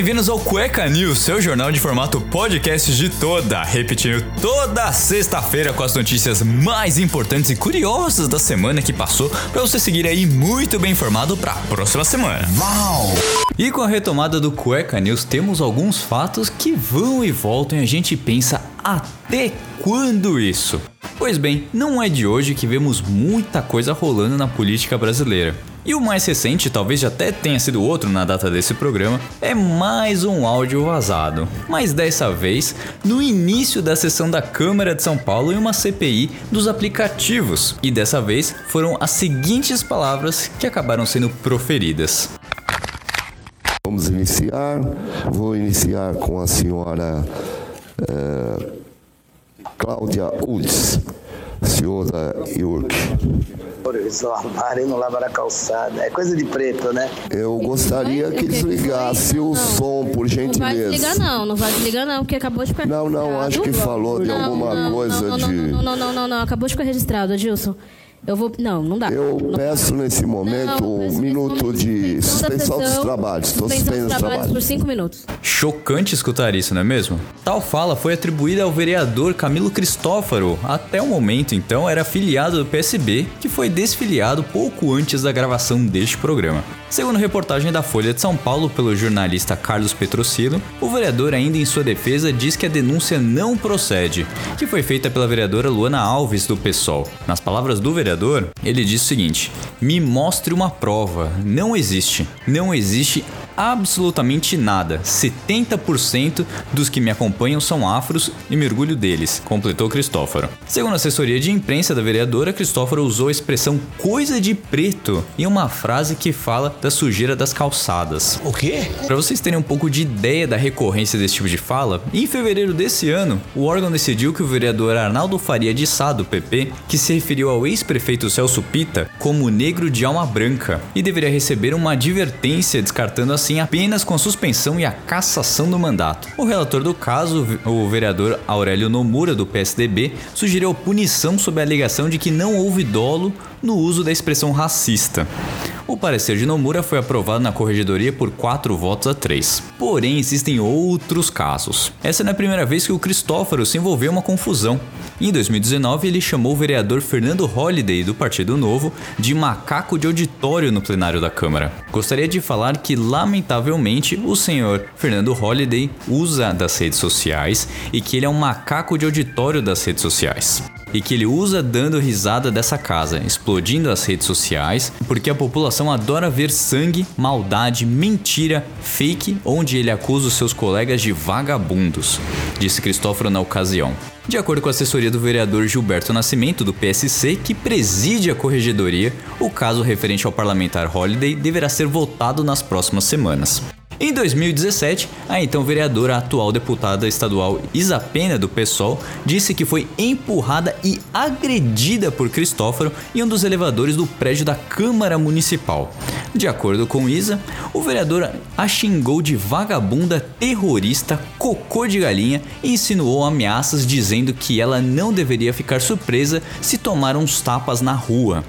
bem-vindos ao Cueca News, seu jornal de formato podcast de toda, repetindo toda sexta-feira com as notícias mais importantes e curiosas da semana que passou, para você seguir aí muito bem informado para a próxima semana. Uau! E com a retomada do Cueca News, temos alguns fatos que vão e voltam e a gente pensa até quando isso? Pois bem, não é de hoje que vemos muita coisa rolando na política brasileira. E o mais recente, talvez já até tenha sido outro na data desse programa, é mais um áudio vazado. Mas dessa vez, no início da sessão da Câmara de São Paulo em uma CPI dos aplicativos. E dessa vez foram as seguintes palavras que acabaram sendo proferidas. Vamos iniciar. Vou iniciar com a senhora é, Cláudia Ulz, senhora York. Só armário e não lava a calçada. É coisa de preto, né? Eu gostaria que desligasse o som, por gentileza. Não vai desligar não, não vai desligar não, porque acabou de ficar Não, não, acho que falou de alguma coisa de... Não, não, não, não, não, acabou de ficar registrado, Adilson. Eu vou. Não, não dá. Eu não, peço nesse momento não, um minuto de suspensão dos trabalhos. Estou suspensão dos trabalhos por cinco minutos. Chocante escutar isso, não é mesmo? Tal fala foi atribuída ao vereador Camilo Cristófaro. Até o momento, então, era afiliado do PSB, que foi desfiliado pouco antes da gravação deste programa. Segundo reportagem da Folha de São Paulo pelo jornalista Carlos Petrocilo, o vereador ainda em sua defesa diz que a denúncia não procede, que foi feita pela vereadora Luana Alves do PSOL. Nas palavras do vereador, ele diz o seguinte: "Me mostre uma prova. Não existe. Não existe absolutamente nada. 70% dos que me acompanham são afros e mergulho deles, completou Cristóforo. Segundo a assessoria de imprensa da vereadora, Cristóforo usou a expressão coisa de preto em uma frase que fala da sujeira das calçadas. O quê? Para vocês terem um pouco de ideia da recorrência desse tipo de fala, em fevereiro desse ano, o órgão decidiu que o vereador Arnaldo Faria de Sá, do PP, que se referiu ao ex-prefeito Celso Pita como negro de alma branca e deveria receber uma advertência descartando assim apenas com a suspensão e a cassação do mandato. O relator do caso, o vereador Aurélio Nomura, do PSDB, sugeriu punição sob a alegação de que não houve dolo no uso da expressão racista. O parecer de Nomura foi aprovado na corregedoria por 4 votos a 3. Porém, existem outros casos. Essa não é a primeira vez que o Cristóforo se envolveu em uma confusão. Em 2019, ele chamou o vereador Fernando Holliday, do Partido Novo, de macaco de auditório no plenário da Câmara. Gostaria de falar que, lamentavelmente, o senhor Fernando Holliday usa das redes sociais e que ele é um macaco de auditório das redes sociais e que ele usa dando risada dessa casa, explodindo as redes sociais, porque a população adora ver sangue, maldade, mentira, fake, onde ele acusa os seus colegas de vagabundos, disse Cristóforo na ocasião. De acordo com a assessoria do vereador Gilberto Nascimento, do PSC, que preside a corregedoria, o caso referente ao parlamentar Holiday deverá ser votado nas próximas semanas. Em 2017, a então vereadora, atual deputada estadual Isa Pena, do PSOL, disse que foi empurrada e agredida por Cristóforo em um dos elevadores do prédio da Câmara Municipal. De acordo com Isa, o vereador a xingou de vagabunda, terrorista, cocô de galinha e insinuou ameaças dizendo que ela não deveria ficar surpresa se tomar uns tapas na rua.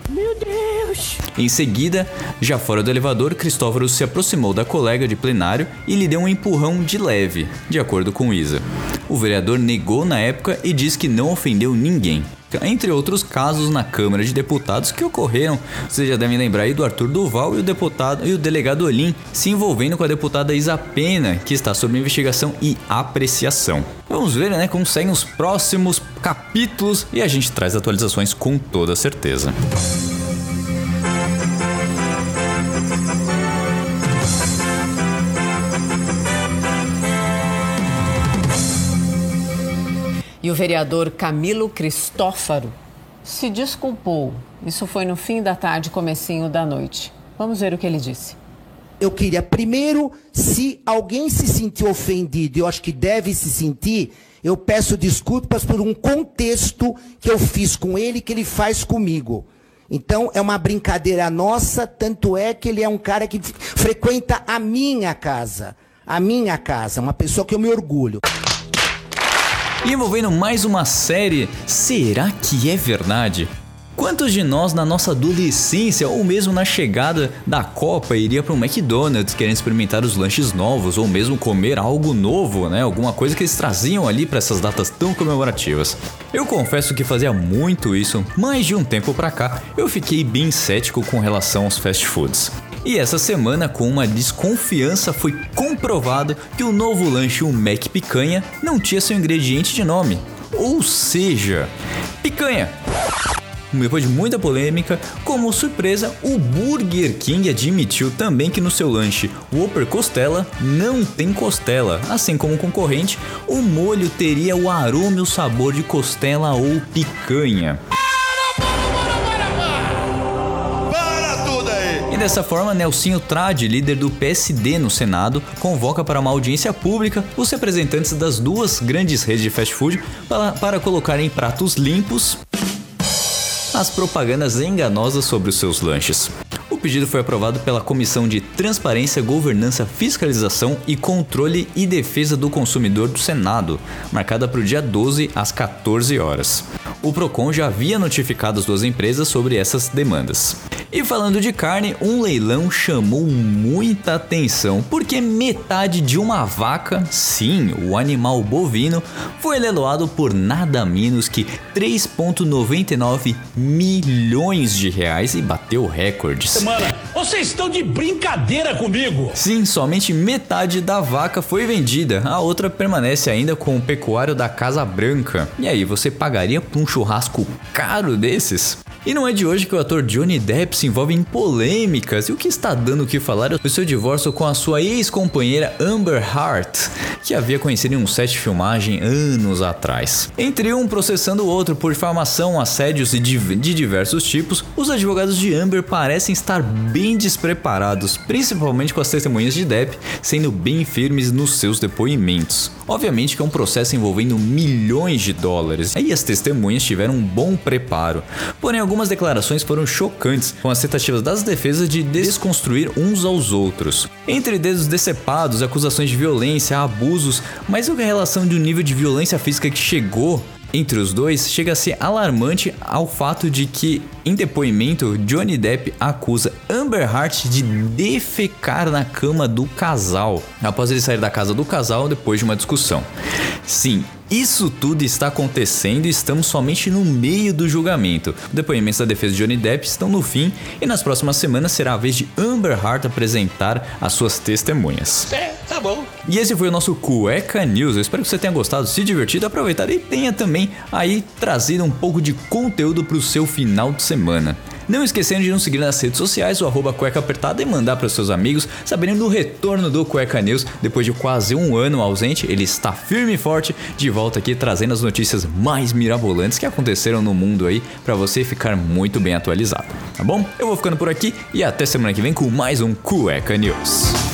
Em seguida, já fora do elevador, Cristóforo se aproximou da colega de plenário e lhe deu um empurrão de leve, de acordo com Isa. O vereador negou na época e diz que não ofendeu ninguém. Entre outros casos na Câmara de Deputados que ocorreram, vocês já devem lembrar aí do Arthur Duval e o deputado e o delegado Olim se envolvendo com a deputada Isa Pena, que está sob investigação e apreciação. Vamos ver, né, como seguem os próximos capítulos e a gente traz atualizações com toda certeza. E o vereador Camilo Cristófaro se desculpou. Isso foi no fim da tarde, comecinho da noite. Vamos ver o que ele disse. Eu queria primeiro, se alguém se sentiu ofendido, eu acho que deve se sentir, eu peço desculpas por um contexto que eu fiz com ele que ele faz comigo. Então é uma brincadeira nossa, tanto é que ele é um cara que frequenta a minha casa. A minha casa, uma pessoa que eu me orgulho. E envolvendo mais uma série, será que é verdade? Quantos de nós na nossa adolescência ou mesmo na chegada da Copa iria para um McDonald's querendo experimentar os lanches novos ou mesmo comer algo novo, né? Alguma coisa que eles traziam ali para essas datas tão comemorativas. Eu confesso que fazia muito isso, mas de um tempo para cá eu fiquei bem cético com relação aos fast foods. E essa semana, com uma desconfiança, foi comprovado que o novo lanche, o Mac Picanha, não tinha seu ingrediente de nome. Ou seja, picanha. Depois de muita polêmica, como surpresa, o Burger King admitiu também que no seu lanche Whopper Costela não tem costela, assim como o concorrente, o molho teria o aroma e o sabor de costela ou picanha. Dessa forma, Nelsinho Trade, líder do PSD no Senado, convoca para uma audiência pública os representantes das duas grandes redes de fast food para, para colocar em pratos limpos as propagandas enganosas sobre os seus lanches. Pedido foi aprovado pela Comissão de Transparência, Governança, Fiscalização e Controle e Defesa do Consumidor do Senado, marcada para o dia 12 às 14 horas. O Procon já havia notificado as duas empresas sobre essas demandas. E falando de carne, um leilão chamou muita atenção porque metade de uma vaca, sim, o animal bovino, foi leiloado por nada menos que 3,99 milhões de reais e bateu recordes. Mano, vocês estão de brincadeira comigo! Sim, somente metade da vaca foi vendida, a outra permanece ainda com o pecuário da Casa Branca. E aí, você pagaria por um churrasco caro desses? E não é de hoje que o ator Johnny Depp se envolve em polêmicas e o que está dando o que falar é o seu divórcio com a sua ex-companheira Amber Hart, que havia conhecido em um set de filmagem anos atrás. Entre um processando o outro por difamação, assédios de, de diversos tipos, os advogados de Amber parecem estar bem despreparados, principalmente com as testemunhas de Depp sendo bem firmes nos seus depoimentos. Obviamente que é um processo envolvendo milhões de dólares, e as testemunhas tiveram um bom preparo. Porém, algumas declarações foram chocantes, com as tentativas das defesas de desconstruir uns aos outros. Entre dedos decepados, acusações de violência, abusos, mas a relação de um nível de violência física que chegou entre os dois chega a ser alarmante ao fato de que, em depoimento, Johnny Depp acusa Amber Heard de defecar na cama do casal, após ele sair da casa do casal depois de uma discussão. Sim, isso tudo está acontecendo e estamos somente no meio do julgamento. Os depoimentos da defesa de Johnny Depp estão no fim e nas próximas semanas será a vez de Amber Heard apresentar as suas testemunhas. É, tá bom. E esse foi o nosso Cueca News. Eu espero que você tenha gostado, se divertido, aproveitado e tenha também aí trazido um pouco de conteúdo para o seu final de semana. Não esquecendo de nos seguir nas redes sociais, o arroba cueca apertada e mandar para seus amigos saberem do retorno do Cueca News. Depois de quase um ano ausente, ele está firme e forte de volta aqui trazendo as notícias mais mirabolantes que aconteceram no mundo aí para você ficar muito bem atualizado, tá bom? Eu vou ficando por aqui e até semana que vem com mais um Cueca News.